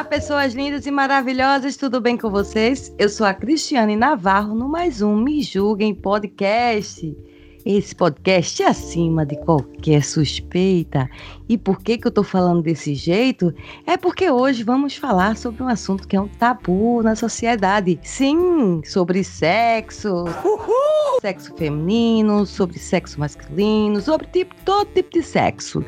Olá, pessoas lindas e maravilhosas, tudo bem com vocês? Eu sou a Cristiane Navarro no mais um Me Julguem Podcast. Esse podcast é acima de qualquer suspeita. E por que, que eu tô falando desse jeito? É porque hoje vamos falar sobre um assunto que é um tabu na sociedade. Sim, sobre sexo. Sexo feminino, sobre sexo masculino, sobre tipo, todo tipo de sexo.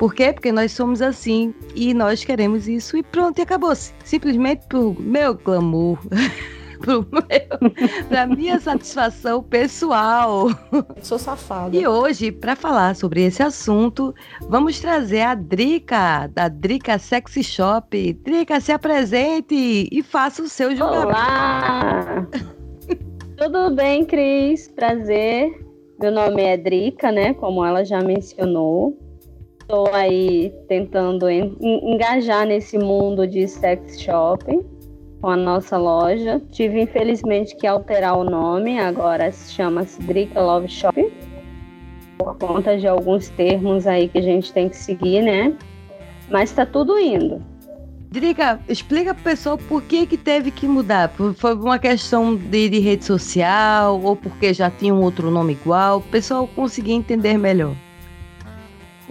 Por quê? Porque nós somos assim e nós queremos isso e pronto, e acabou-se. Simplesmente pro meu glamour. pro meu, pra minha satisfação pessoal. Sou safada. E hoje, para falar sobre esse assunto, vamos trazer a Drica, da Drica Sexy Shop. Drica, se apresente e faça o seu julgamento. Olá! Tudo bem, Cris? Prazer. Meu nome é Drica, né? Como ela já mencionou. Estou aí tentando en- en- engajar nesse mundo de sex shopping com a nossa loja. Tive, infelizmente, que alterar o nome. Agora se chama-se Drica Love Shop. Por conta de alguns termos aí que a gente tem que seguir, né? Mas tá tudo indo. Drica, explica pro pessoal por que que teve que mudar. Foi uma questão de, de rede social ou porque já tinha um outro nome igual? O pessoal conseguir entender melhor.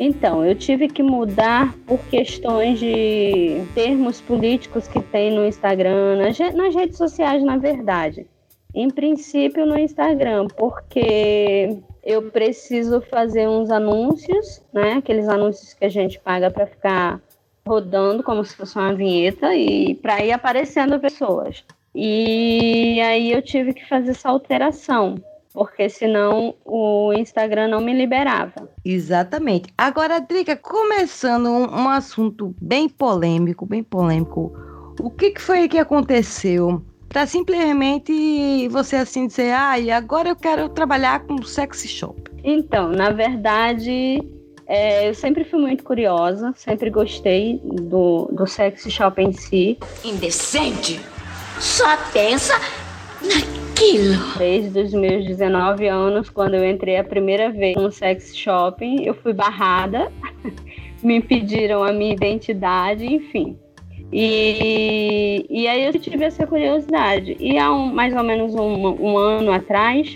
Então, eu tive que mudar por questões de termos políticos que tem no Instagram, nas, re- nas redes sociais, na verdade. Em princípio, no Instagram, porque eu preciso fazer uns anúncios, né? Aqueles anúncios que a gente paga para ficar rodando como se fosse uma vinheta e para ir aparecendo pessoas. E aí eu tive que fazer essa alteração, porque senão o Instagram não me liberava. Exatamente. Agora, Drica, começando um, um assunto bem polêmico, bem polêmico. O que, que foi que aconteceu para simplesmente você assim dizer, ah, e agora eu quero trabalhar com sexy shop? Então, na verdade, é, eu sempre fui muito curiosa, sempre gostei do, do sex shop em si. Indecente? Só pensa naquilo. Desde os meus 19 anos, quando eu entrei a primeira vez no sex shopping, eu fui barrada, me impediram a minha identidade, enfim. E, e aí eu tive essa curiosidade. E há um- mais ou menos um, um ano atrás,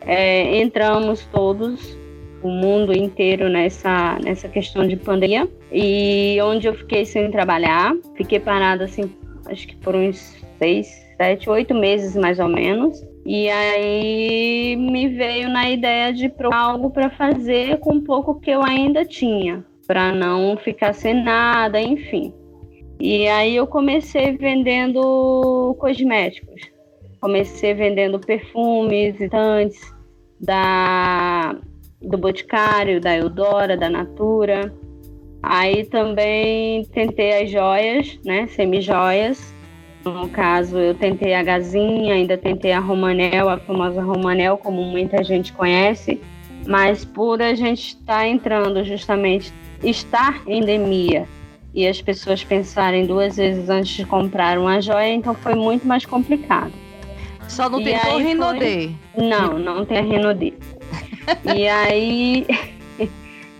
é, entramos todos, o mundo inteiro, nessa, nessa questão de pandemia. E onde eu fiquei sem trabalhar, fiquei parada assim, acho que por uns seis, sete, oito meses mais ou menos. E aí me veio na ideia de algo para fazer com pouco que eu ainda tinha, para não ficar sem nada, enfim. E aí eu comecei vendendo cosméticos. Comecei vendendo perfumes, hidratantes da do Boticário, da Eudora, da Natura. Aí também tentei as joias, né, semi-joias. No caso, eu tentei a Gazinha, ainda tentei a Romanel, a famosa Romanel, como muita gente conhece. Mas por a gente estar entrando justamente, estar em endemia, e as pessoas pensarem duas vezes antes de comprar uma joia, então foi muito mais complicado. Só não E tentou foi- Rinodê. Não, não tem a Renaudet. e aí,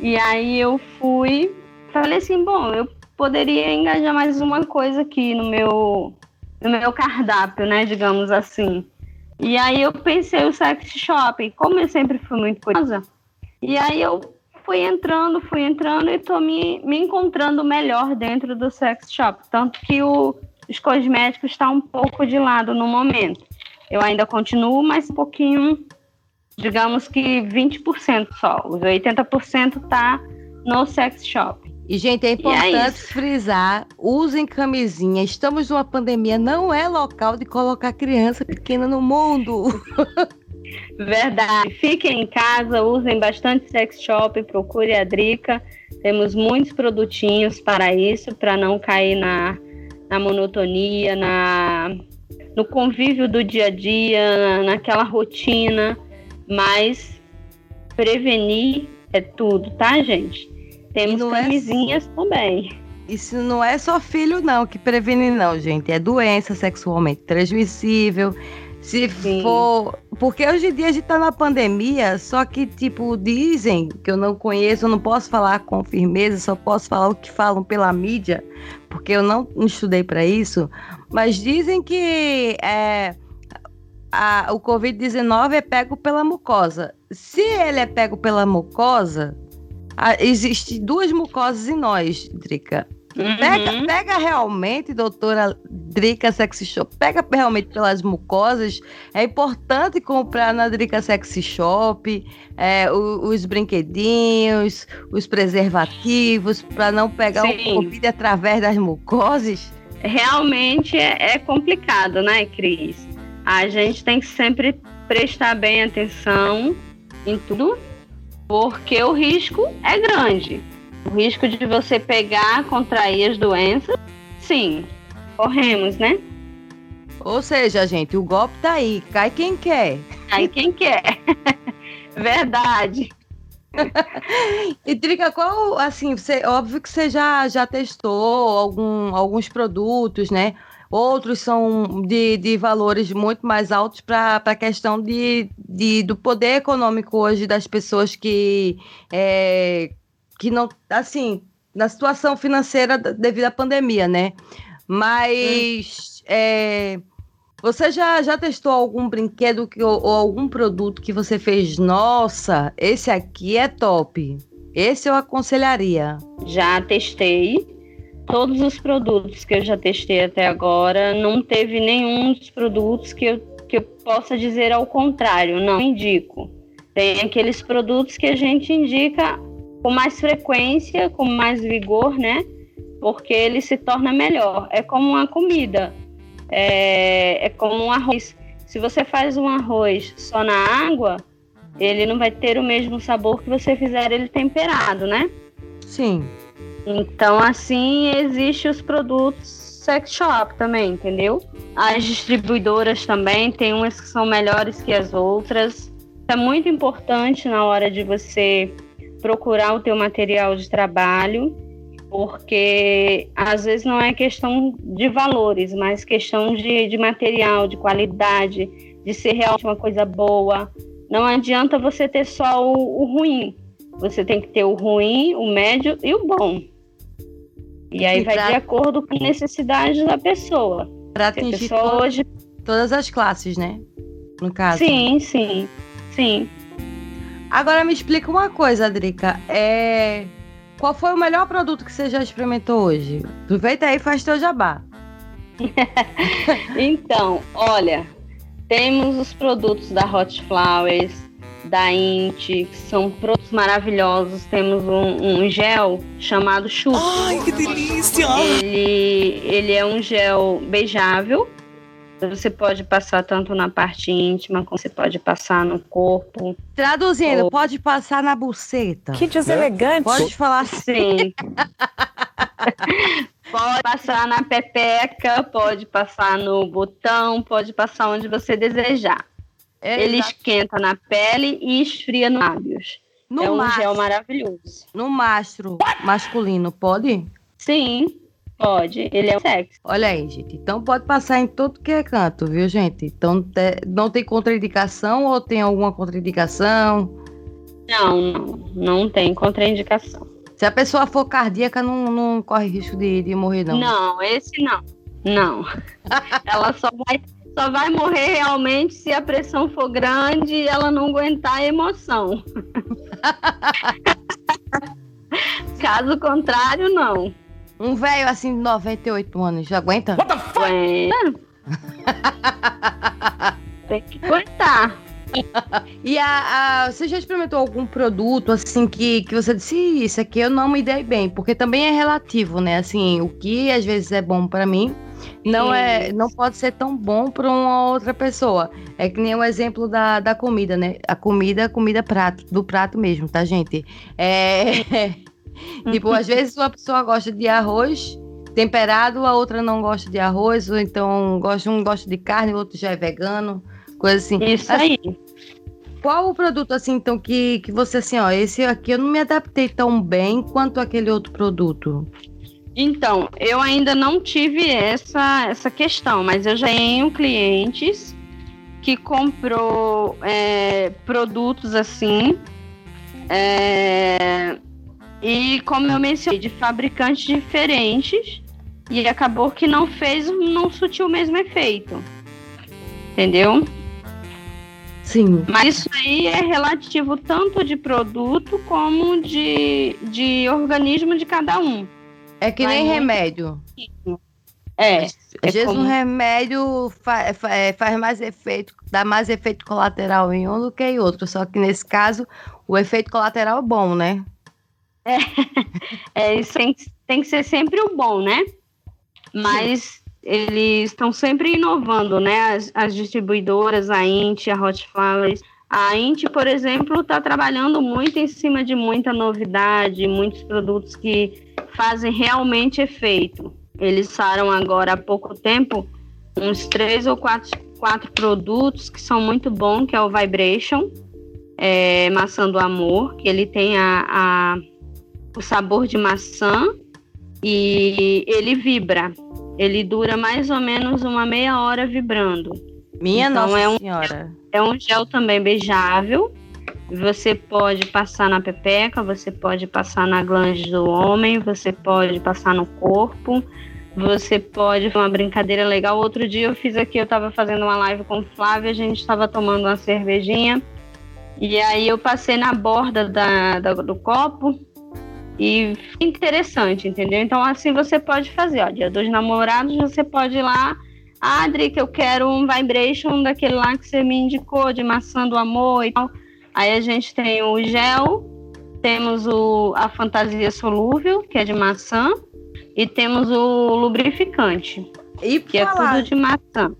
e aí eu fui, falei assim, bom, eu poderia engajar mais uma coisa aqui no meu, no meu cardápio, né, digamos assim. E aí eu pensei o sex shop, como eu sempre fui muito curiosa. E aí eu fui entrando, fui entrando e tô me, me encontrando melhor dentro do sex shop, tanto que o, os cosméticos estão um pouco de lado no momento. Eu ainda continuo, mas um pouquinho, digamos que 20% só. Os 80% tá no sex shop. E, gente, é importante isso. frisar: usem camisinha. Estamos numa pandemia, não é local de colocar criança pequena no mundo. Verdade. Fiquem em casa, usem bastante sex shop, procure a Drica. Temos muitos produtinhos para isso, para não cair na, na monotonia, na, no convívio do dia a dia, naquela rotina. Mas prevenir é tudo, tá, gente? Temos é camisinhas também. Isso não é só filho, não, que previne, não, gente. É doença sexualmente transmissível. Se Sim. for. Porque hoje em dia a gente tá na pandemia, só que, tipo, dizem que eu não conheço, eu não posso falar com firmeza, só posso falar o que falam pela mídia, porque eu não estudei para isso. Mas dizem que é, a- o Covid-19 é pego pela mucosa. Se ele é pego pela mucosa, a- existe duas mucosas em nós, Drica. Pega, Uhum. pega realmente, doutora Drica Sexy Shop, pega realmente pelas mucosas. É importante comprar na Drica Sexy Shop é, o- os brinquedinhos, os preservativos, para não pegar Sim. o Covid através das mucosas. Realmente é, é complicado, né, Cris? A gente tem que sempre prestar bem atenção em tudo, porque o risco é grande. O risco de você pegar, contrair as doenças, sim, corremos, né? Ou seja, gente, o golpe tá aí, cai quem quer. Aí quem quer. Verdade. E Drica, qual, assim, você, óbvio que você já, já testou algum, alguns produtos, né? Outros são de, de valores muito mais altos para a questão de, de, do poder econômico hoje das pessoas que, é, que não, assim, na situação financeira devido à pandemia, né? Mas é, você já, já testou algum brinquedo que, ou, ou algum produto que você fez? Nossa, esse aqui é top. Esse eu aconselharia. Já testei. Todos os produtos que eu já testei até agora, não teve nenhum dos produtos que eu, que eu possa dizer ao contrário, não indico. Tem aqueles produtos que a gente indica com mais frequência, com mais vigor, né? Porque ele se torna melhor. É como uma comida, é, é como um arroz. Se você faz um arroz só na água, ele não vai ter o mesmo sabor que você fizer ele temperado, né? Sim. Então, assim, existe os produtos sex shop também, entendeu? As distribuidoras também, tem umas que são melhores que as outras. É muito importante na hora de você procurar o teu material de trabalho, porque às vezes não é questão de valores, mas questão de, de material, de qualidade, de ser realmente uma coisa boa. Não adianta você ter só o, o ruim. Você tem que ter o ruim, o médio e o bom. E aí vai pra- de acordo com a necessidade da pessoa. Para atingir pessoa to- hoje. todas as classes, né? No caso. Sim, sim, sim. Agora me explica uma coisa, Drica. É... Qual foi o melhor produto que você já experimentou hoje? Aproveita aí e faz teu jabá. Então, olha, temos os produtos da Hot Flowers, da Int, que são produtos maravilhosos. Temos um, um gel chamado Chup. Ai, que delícia! Ele, ele é um gel beijável. Você pode passar tanto na parte íntima, como você pode passar no corpo. Traduzindo, Oh. pode passar na buceta. Que deselegante. Pode falar assim. Sim. pode passar na pepeca, pode passar no botão, pode passar onde você desejar. Ele Exato. esquenta na pele e esfria nos lábios. no, é um mastro, gel maravilhoso. no mastro masculino, pode? Sim, pode. Ele é um sexy. Olha aí, gente. Então pode passar em tudo que é canto, viu, gente? Então te- não tem contraindicação ou tem alguma contraindicação? Não, não, não tem contraindicação. Se a pessoa for cardíaca, não, não corre risco de, de morrer, não. Não, esse não. Não. ela só vai, só vai morrer realmente se a pressão for grande e ela não aguentar a emoção. Caso contrário, não. Um velho assim de 98 anos, já aguenta? Aguenta. Tem que aguentar. E a, a- você já experimentou algum produto assim que, que você disse, "Ih, isso aqui eu não me dei bem? Porque também é relativo, né? Assim, o que às vezes é bom pra mim, não é, não pode ser tão bom para uma outra pessoa. É que nem o exemplo da, da comida, né? A comida, comida prato, do prato mesmo, tá, gente? É, tipo, às vezes uma pessoa gosta de arroz temperado, a outra não gosta de arroz, ou então gosta, um gosta de carne, o outro já é vegano, coisa assim. Isso aí. Qual o produto assim, então, que, que você assim, ó, esse aqui eu não me adaptei tão bem quanto aquele outro produto? Então, eu ainda não tive essa, essa questão, mas eu já tenho clientes que comprou é, produtos assim. É, e como eu mencionei, de fabricantes diferentes, e acabou que não fez, não sutiu o mesmo efeito. Entendeu? Sim. Mas isso aí é relativo tanto de produto como de, de organismo de cada um. É que nem remédio. É. Às é vezes como- um remédio fa- fa- é, faz mais efeito, dá mais efeito colateral em um do que em outro. Só que nesse caso, o efeito colateral é bom, né? É, isso tem, que- tem que ser sempre o bom, né? Mas eles estão sempre inovando, né? As, as distribuidoras, a Int, a Hot Flowers. A Int, por exemplo, está trabalhando muito em cima de muita novidade, muitos produtos que fazem realmente efeito. Eles usaram agora há pouco tempo uns três ou quatro, quatro produtos que são muito bons, que é o Vibration, é, maçã do amor, que ele tem a- a o sabor de maçã e ele vibra. Ele dura mais ou menos uma meia hora vibrando. Minha Então, Nossa é um- Senhora. É um gel também beijável. Você pode passar na pepeca, você pode passar na glande do homem, você pode passar no corpo, você pode uma brincadeira legal. Outro dia eu fiz aqui, eu estava fazendo uma live com o Flávio, a gente estava tomando uma cervejinha e aí eu passei na borda da, da- do copo e interessante, entendeu? Então assim você pode fazer, ó, dia dos namorados você pode ir lá ah, Drica, eu quero um vibration daquele lá que você me indicou, de maçã do amor e tal. Aí a gente tem o gel, temos o, a fantasia solúvel, que é de maçã, e temos o lubrificante, E que é falar, tudo de maçã.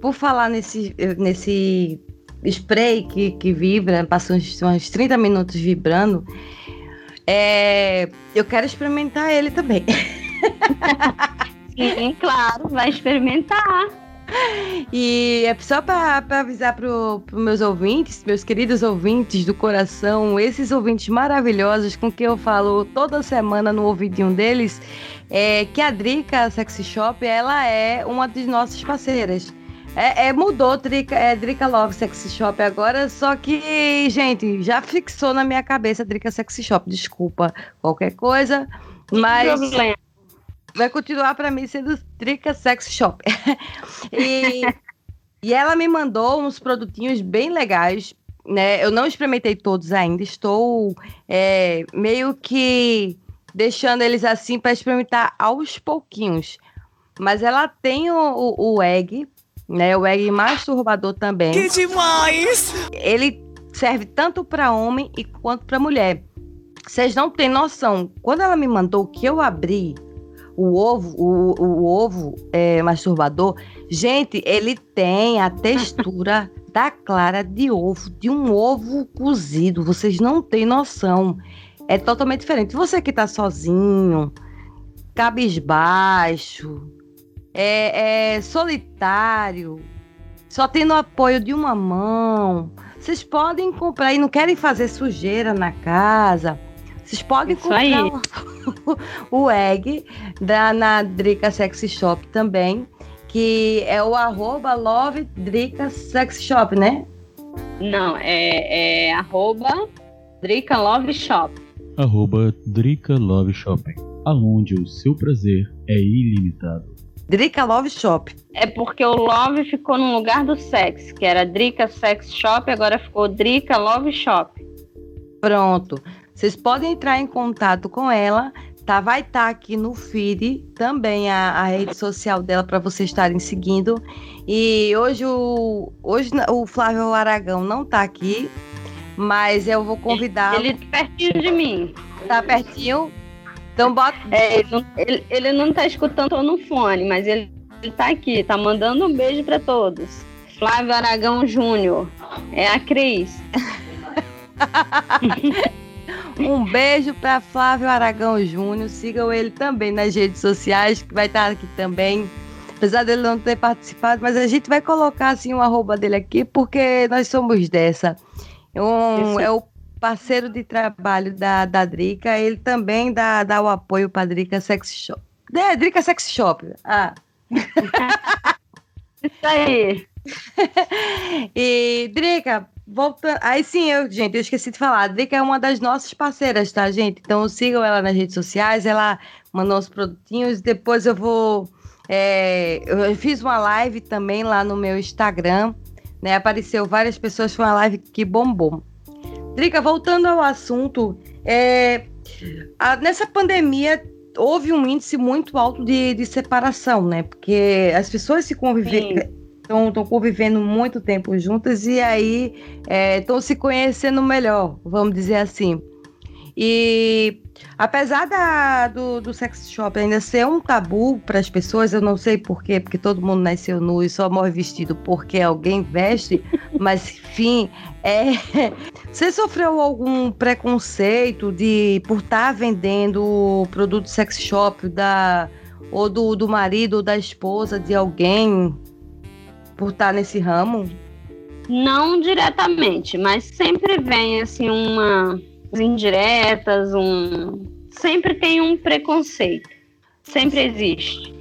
por falar nesse, nesse spray que, que vibra, passa uns, uns 30 minutos vibrando, é, eu quero experimentar ele também. Sim, claro, vai experimentar. E é só para avisar para os meus ouvintes, meus queridos ouvintes do coração, esses ouvintes maravilhosos com quem eu falo toda semana no ouvidinho deles, é que a Drica Sexy Shop ela é uma das nossas parceiras. É, é, mudou Drica, é Drica Love Sexy Shop agora, só que, gente, já fixou na minha cabeça Drica Sexy Shop. Desculpa qualquer coisa, mas Problema. Vai continuar para mim sendo Drica Sexy Shop. e, e ela me mandou uns produtinhos bem legais, né? Eu não experimentei todos ainda, estou é, meio que deixando eles assim para experimentar aos pouquinhos. Mas ela tem o, o, o egg, né? O egg masturbador também. Que demais! Ele serve tanto para homem e quanto para mulher. Vocês não têm noção. Quando ela me mandou que eu abri o ovo, o, o ovo é, masturbador, gente, ele tem a textura da clara de ovo, de um ovo cozido. Vocês não têm noção. É totalmente diferente. Você que tá sozinho, cabisbaixo, é, é solitário, só tendo o apoio de uma mão. Vocês podem comprar e não querem fazer sujeira na casa. Vocês podem Isso comprar aí. o, o egg da na Drica Sexy Shop também, que é o arroba Love Drica Sexy Shop, né? Não, é, é arroba Drica Love Shop. arroba Drica Love Shopping, aonde o seu prazer é ilimitado. Drica Love Shop. É porque o Love ficou no lugar do sex, que era Drica Sex Shop, agora ficou Drica Love Shop. Pronto. Vocês podem entrar em contato com ela, tá? Vai estar aqui no feed também a, a rede social dela para vocês estarem seguindo. E hoje o hoje o Flávio Aragão não tá aqui, mas eu vou convidar. Ele tá pertinho de mim. tá pertinho. Então bota É, ele, não, ele, ele não tá escutando no fone, mas ele ele tá aqui, tá mandando um beijo para todos. Flávio Aragão Júnior. É a Cris. um beijo para Flávio Aragão Júnior. Sigam ele também nas redes sociais, que vai estar aqui também. Apesar dele não ter participado, mas a gente vai colocar assim o arroba dele aqui, porque nós somos dessa. Um, é o parceiro de trabalho da, da Drica, ele também dá, dá o apoio para a Drica Sex Shop. É, Drica Sex Shop. Ah. Isso aí. e, Drica, volta. Aí sim, eu, gente, eu esqueci de falar. Drica é uma das nossas parceiras, tá, gente? Então sigam ela nas redes sociais, ela mandou os produtinhos. Depois eu vou. É, eu fiz uma live também lá no meu Instagram, né? Apareceu várias pessoas, foi uma live que bombou. Drica, voltando ao assunto, é, a, nessa pandemia houve um índice muito alto de, de separação, né? Porque as pessoas se conviveram estão convivendo muito tempo juntas e aí estão é, se conhecendo melhor, vamos dizer assim. E apesar da, do, do sex shop ainda ser um tabu para as pessoas, eu não sei porquê, porque todo mundo nasceu nu e só morre vestido porque alguém veste, mas enfim, é. Você sofreu algum preconceito de por estar tá vendendo produto sex shop da ou do, do marido ou da esposa de alguém por estar tá nesse ramo? Não diretamente, mas sempre vem assim uma indiretas, um sempre tem um preconceito. Sempre existe.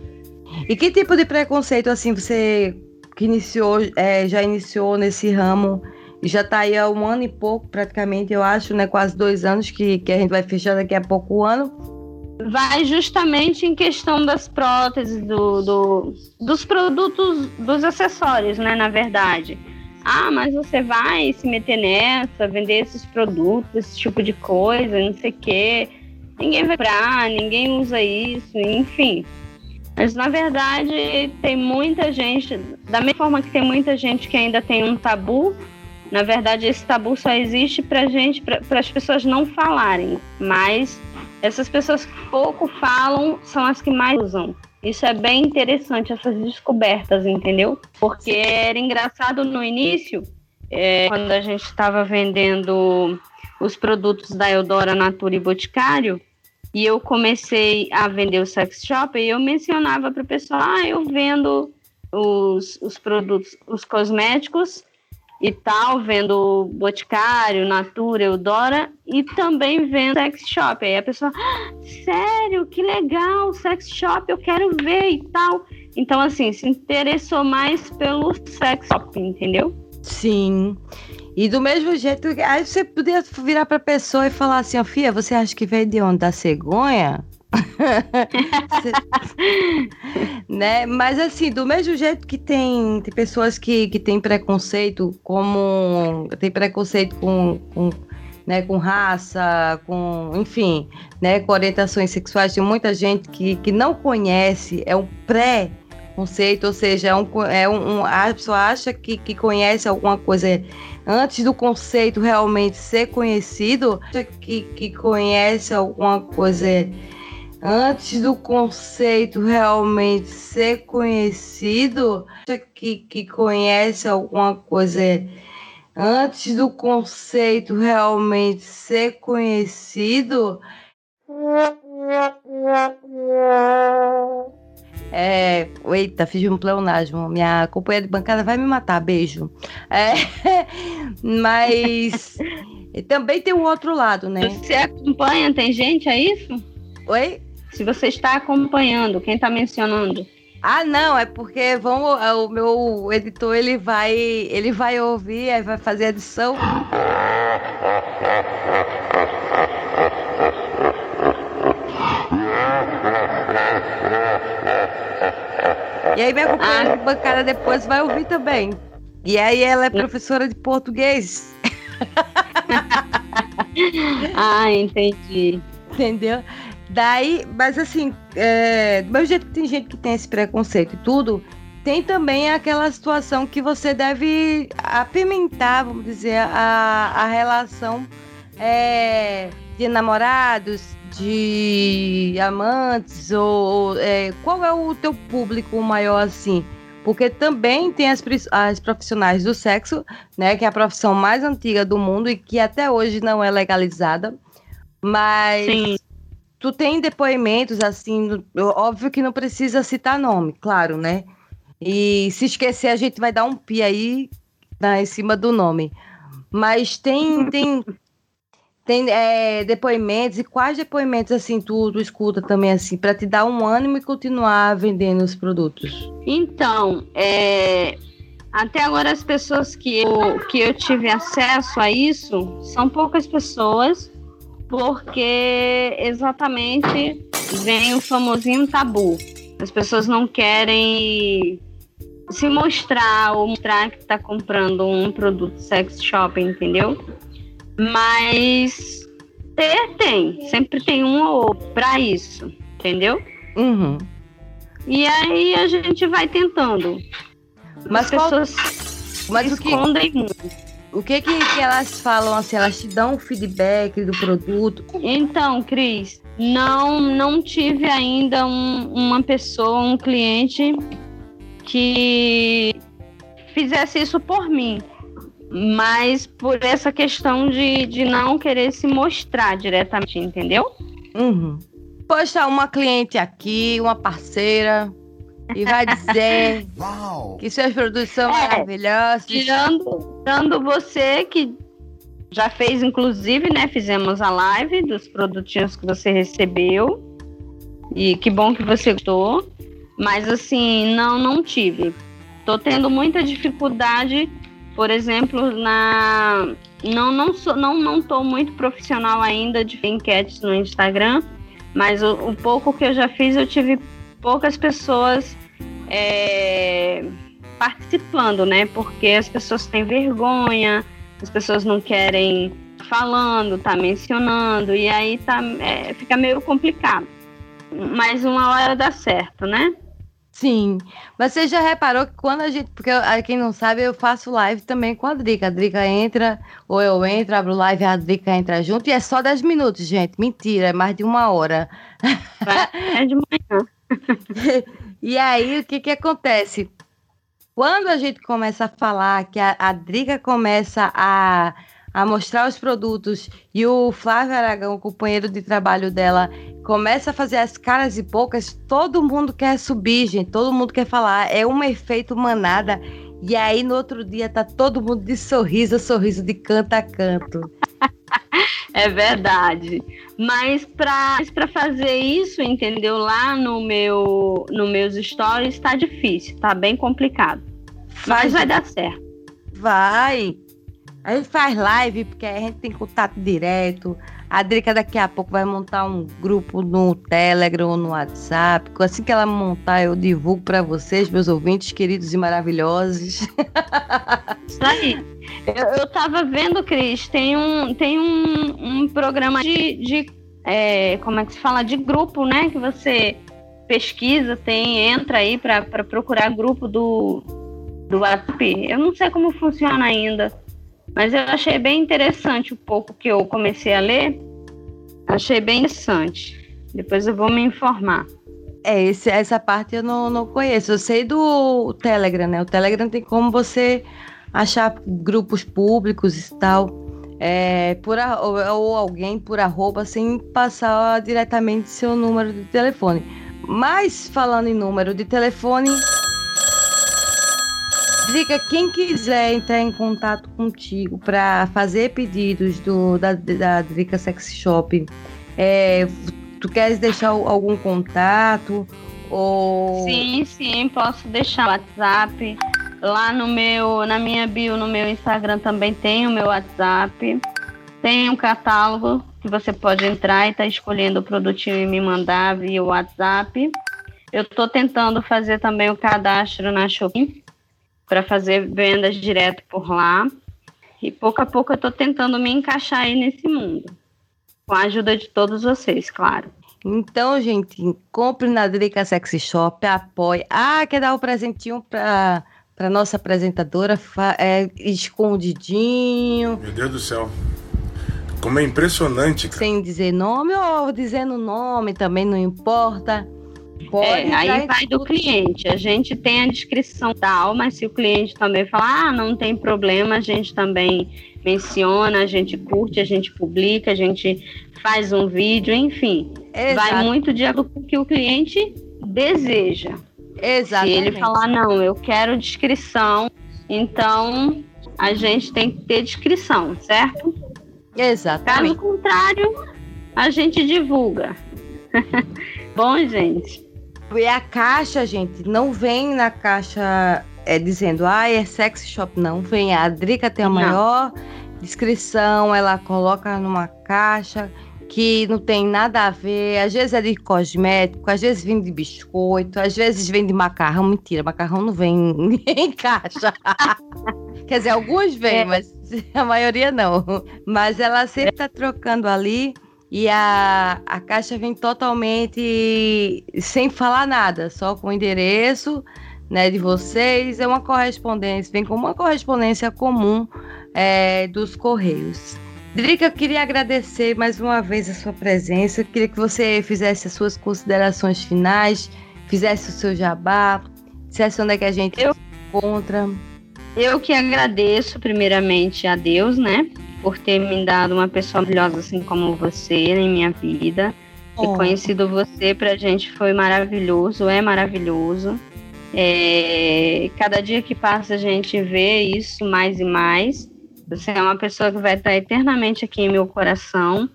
E que tipo de preconceito assim você que iniciou, é, já iniciou nesse ramo? Já está aí há um ano e pouco, praticamente, eu acho, né? Quase dois anos que, que a gente vai fechar daqui a pouco o ano. Vai justamente em questão das próteses, do, do, dos produtos, dos acessórios, né? Na verdade. Ah, mas você vai se meter nessa, vender esses produtos, esse tipo de coisa, não sei o quê. Ninguém vai comprar, ninguém usa isso, enfim. Mas na verdade tem muita gente, da mesma forma que tem muita gente que ainda tem um tabu, na verdade esse tabu só existe pra gente, para as pessoas não falarem. Mas essas pessoas que pouco falam são as que mais usam. Isso é bem interessante, essas descobertas, entendeu? Porque era engraçado no início, é, quando a gente estava vendendo os produtos da Eudora Natura e Boticário, e eu comecei a vender o sex shop, e eu mencionava para o pessoal, ah, eu vendo os, os produtos, os cosméticos e tal, vendo Boticário, Natura, Eudora e também vendo sex shop. Aí a pessoa, ah, sério, que legal, sex shop, eu quero ver e tal. Então, assim, se interessou mais pelo sex shop, entendeu? Sim. E do mesmo jeito, aí você podia virar pra pessoa e falar assim, ó, Fia, você acha que veio de onde? Da cegonha? Né? Mas assim, do mesmo jeito que tem, tem pessoas que, que têm preconceito, como tem preconceito com, com, né, com raça, com, enfim, né, com orientações sexuais, tem muita gente que, que não conhece, é um pré conceito, ou seja, é um, é um, a pessoa acha que, que conhece alguma coisa antes do conceito realmente ser conhecido, que, que conhece alguma coisa antes do conceito realmente ser conhecido, que, que conhece alguma coisa antes do conceito realmente ser conhecido. É, eita, fiz um pleonasmo. Minha companheira de bancada vai me matar, beijo. É, mas também tem o outro lado, né? Você acompanha, tem gente, é isso? Oi? Se você está acompanhando, quem está mencionando? Ah, não, é porque vão, o meu editor ele vai, ele vai ouvir, aí vai fazer a edição. E aí minha companheira ah. de bancada depois vai ouvir também. E aí ela é professora de português. ah, entendi. Entendeu? Daí, mas assim, é, do mesmo jeito que tem gente que tem esse preconceito e tudo, tem também aquela situação que você deve apimentar, vamos dizer, a, a relação é, de namorados, de amantes, ou é, qual é o teu público maior assim? Porque também tem as, as profissionais do sexo, né, que é a profissão mais antiga do mundo e que até hoje não é legalizada. Mas Sim. Tu tem depoimentos assim, óbvio que não precisa citar nome, claro, né? E se esquecer, a gente vai dar um pi aí né, em cima do nome. Mas tem, tem, tem é, depoimentos, e quais depoimentos assim tu, tu escuta também assim, para te dar um ânimo e continuar vendendo os produtos? Então, é, até agora as pessoas que eu, que eu tive acesso a isso são poucas pessoas, porque exatamente vem o famosinho tabu. As pessoas não querem se mostrar ou mostrar que está comprando um produto sex shop, entendeu? Mas ter tem, sempre tem um ou outro para isso, entendeu? Uhum. E aí a gente vai tentando. Mas As pessoas qual... Mas escondem que... muito. O que, que que elas falam assim? Elas te dão um feedback do produto? Então, Cris, não não tive ainda um, uma pessoa, um cliente que fizesse isso por mim, mas por essa questão de, de não querer se mostrar diretamente, entendeu? Uhum. Poxa, uma cliente aqui, uma parceira, e vai dizer que suas produtos são é, maravilhosas. Tirando, tirando você que já fez, inclusive, né? Fizemos a live dos produtinhos que você recebeu. E que bom que você gostou. Mas assim, não, não tive. Tô tendo muita dificuldade, por exemplo, na não não sou, não não tô muito profissional ainda de enquetes no Instagram, mas o, o pouco que eu já fiz eu tive poucas pessoas é, participando, né? Porque as pessoas têm vergonha, as pessoas não querem falando, tá mencionando e aí tá é, fica meio complicado. Mas uma hora dá certo, né? Sim, mas você já reparou que quando a gente. Porque quem não sabe, eu faço live também com a Drica. A Drica entra, ou eu entro, abro live, a Drica entra junto, e é só 10 minutos, gente. Mentira, é mais de uma hora. É de manhã. e aí, o que que acontece? Quando a gente começa a falar, que a, a Drica começa a a mostrar os produtos e o Flávio Aragão, o companheiro de trabalho dela, começa a fazer as caras e bocas, todo mundo quer subir, gente, todo mundo quer falar, é um efeito manada. E aí no outro dia tá todo mundo de sorriso, sorriso de canto a canto. É verdade. Mas para fazer isso, entendeu? Lá no meu no meus stories está difícil, tá bem complicado. Mas vai dar certo. Vai. A gente faz live porque a gente tem contato direto. A Drica daqui a pouco vai montar um grupo no Telegram ou no WhatsApp. Assim que ela montar, eu divulgo para vocês, meus ouvintes queridos e maravilhosos. Isso aí. Eu, eu tava vendo, Cris, tem um, tem um, um programa de, de é, como é que se fala? De grupo, né? Que você pesquisa, tem, entra aí para procurar grupo do, do WhatsApp. Eu não sei como funciona ainda. Mas eu achei bem interessante o pouco que eu comecei a ler. Achei bem interessante. Depois eu vou me informar. É, esse, essa parte eu não, não conheço. Eu sei do Telegram, né? O Telegram tem como você achar grupos públicos e tal. É, por a, ou, alguém por arroba sem passar diretamente seu número de telefone. Mas falando em número de telefone, Dica, quem quiser entrar em contato contigo para fazer pedidos do, da, da Drica Sex Shop, é, tu queres deixar algum contato? Ou... Sim, sim, posso deixar o WhatsApp. Lá no meu, na minha bio, no meu Instagram também tem o meu WhatsApp. Tem um catálogo que você pode entrar e tá escolhendo o produtinho e me mandar via WhatsApp. Eu estou tentando fazer também o cadastro na Shopee para fazer vendas direto por lá. E pouco a pouco eu estou tentando me encaixar aí nesse mundo. Com a ajuda de todos vocês, claro. Então, gente, compre na Drica Sexy Shop, apoie. Ah, quer dar um presentinho para para nossa apresentadora, é, escondidinho. Meu Deus do céu. Como é impressionante, cara. Sem dizer nome ou dizendo nome também não importa. Pode é, aí vai do cliente. A gente tem a descrição tal, mas se o cliente também falar, ah, não tem problema, a gente também menciona, a gente curte, a gente publica, a gente faz um vídeo, enfim. Exato. Vai muito de acordo com o que o cliente deseja. Exatamente. Se ele falar, não, eu quero descrição, então a gente tem que ter descrição, certo? Exatamente. Caso contrário, a gente divulga. Bom, gente. E a caixa, gente, não vem na caixa é, dizendo, ah, é sex shop. Não, vem. A Drica tem a maior descrição, ela coloca numa caixa que não tem nada a ver. Às vezes é de cosmético, às vezes vem de biscoito, às vezes vem de macarrão. Mentira, macarrão não vem em caixa. Quer dizer, alguns vêm, é. mas a maioria não. Mas ela sempre está trocando ali. E a, a caixa vem totalmente sem falar nada, só com o endereço né, de vocês. É uma correspondência, vem como uma correspondência comum é, dos Correios. Drica, eu queria agradecer mais uma vez a sua presença. Eu queria que você fizesse as suas considerações finais, fizesse o seu jabá, dissesse onde é que a gente eu, se encontra. Eu que agradeço, primeiramente, a Deus, né? Por ter me dado uma pessoa maravilhosa assim como você em minha vida. Oh. Ter conhecido você pra gente foi maravilhoso, é maravilhoso. É, cada dia que passa a gente vê isso mais e mais. Você é uma pessoa que vai estar eternamente aqui em meu coração.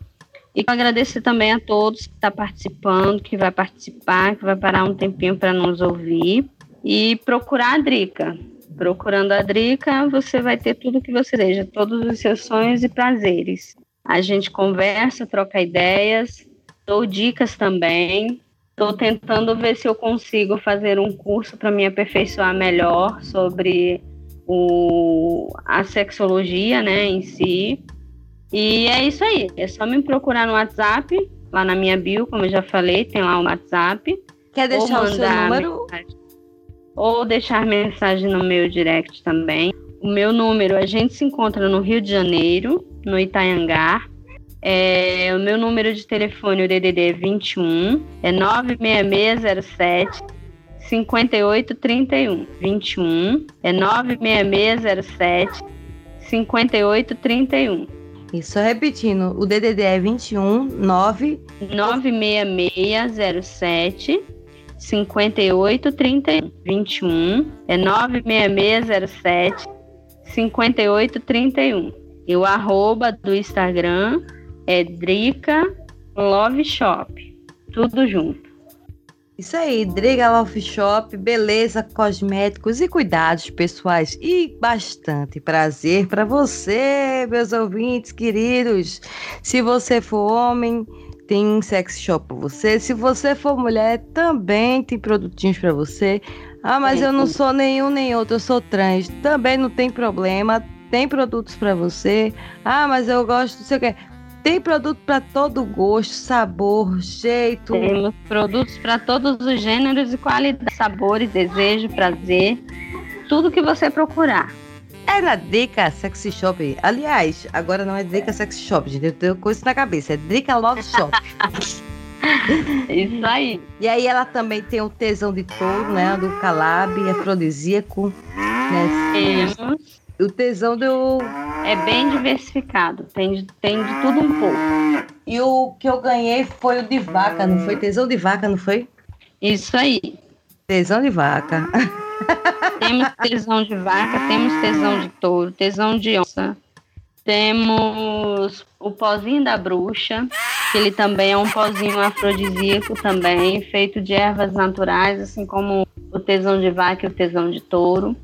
E agradecer também a todos que estão tá participando, que vai participar, que vai parar um tempinho para nos ouvir. E procurar a Drica. Procurando a Drica, você vai ter tudo que você deseja, todos os seus sonhos e prazeres. A gente conversa, troca ideias, dou dicas também. Estou tentando ver se eu consigo fazer um curso para me aperfeiçoar melhor sobre o, a sexologia né, em si. E é isso aí. É só me procurar no WhatsApp, lá na minha bio, como eu já falei, tem lá o WhatsApp. Quer deixar o seu número? Mensagem ou deixar mensagem no meu direct também. O meu número, a gente se encontra no Rio de Janeiro, no Itaiangá. É, o meu número de telefone, o DDD é 21, é 96607 5831. 21 é 96607 5831. Isso, repetindo, o DDD é 21 9 96607 58 30 21 é 96607 58 31. E o arroba do Instagram é Drica Love Shop. Tudo junto. Isso aí, Driga Love Shop, beleza, cosméticos e cuidados pessoais e bastante prazer para você, meus ouvintes queridos. Se você for homem, tem sex shop para você. Se você for mulher, também tem produtinhos para você. Ah, mas eu não sou nenhum nem outro, eu sou trans. Também não tem problema, tem produtos para você. Ah, mas eu gosto, não sei o que. Tem produto para todo gosto, sabor, jeito. Temos produtos para todos os gêneros e qualidade, sabores, desejo, prazer, tudo que você procurar. É na Drica Sexy Shop. Aliás, agora não é Drica Sexy Shop, gente. Eu tenho coisa na cabeça. É Drica Love Shop. Isso aí. E aí ela também tem o tesão de touro, né? Do calab, afrodisíaco. Né? O tesão do. É bem diversificado. Tem de, tem de tudo um pouco. E o que eu ganhei foi o de vaca, não foi? Tesão de vaca, não foi? Isso aí. Tesão de vaca. Temos tesão de vaca, temos tesão de touro, tesão de onça. Temos o pozinho da bruxa, que ele também é um pozinho afrodisíaco também, feito de ervas naturais, assim como o tesão de vaca e o tesão de touro.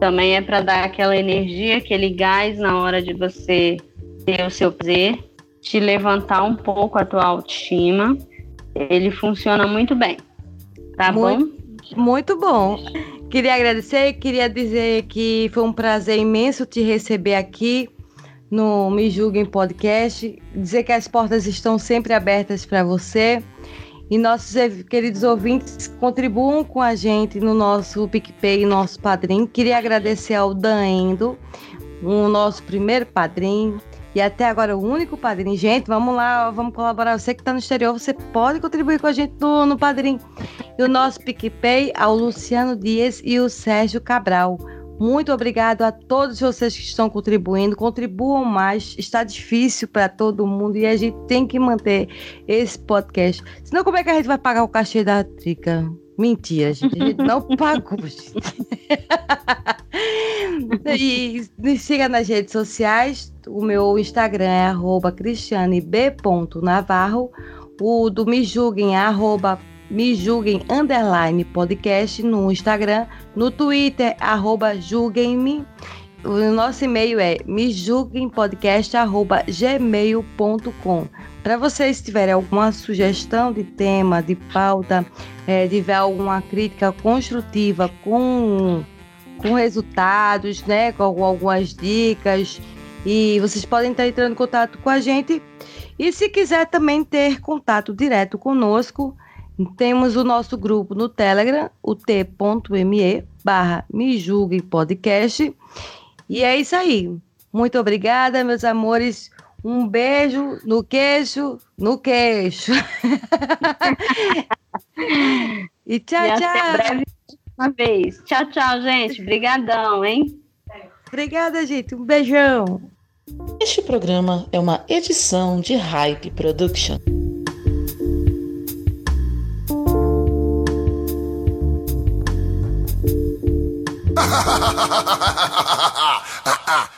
Também é para dar aquela energia, aquele gás na hora de você ter o seu prazer, te levantar um pouco a tua autoestima. Ele funciona muito bem. Tá muito, bom? Muito bom. Queria agradecer, queria dizer que foi um prazer imenso te receber aqui no Me Julguem Podcast. Dizer que as portas estão sempre abertas para você. E nossos queridos ouvintes contribuam com a gente no nosso PicPay, nosso padrinho. Queria agradecer ao Daendo, o nosso primeiro padrinho. E até agora o único padrinho. Gente, vamos lá, vamos colaborar. Você que está no exterior, você pode contribuir com a gente no, no padrinho. E o nosso PicPay ao Luciano Dias e o Sérgio Cabral. Muito obrigado a todos vocês que estão contribuindo. Contribuam mais. Está difícil para todo mundo e a gente tem que manter esse podcast. Senão, como é que a gente vai pagar o cachê da Trica? Mentira, gente. A gente não pagou, e me siga nas redes sociais. O meu Instagram é cristianeb.navarro. O do Me Julguem é arroba me julguem underline podcast no Instagram, no Twitter, arroba julguem-me. O nosso e-mail é me gmail.com. Para vocês tiverem alguma sugestão de tema, de pauta, é, tiver alguma crítica construtiva com, com resultados, né, com algumas dicas, e vocês podem estar entrando em contato com a gente. E se quiser também ter contato direto conosco, temos o nosso grupo no Telegram, o t.me barra me julgue podcast. E é isso aí. Muito obrigada, meus amores. Um beijo no queixo, no queixo. e tchau, e tchau. Até breve uma vez. Tchau, tchau, gente. Obrigadão, hein? Obrigada, gente. Um beijão. Este programa é uma edição de Hype Production. ah, ah.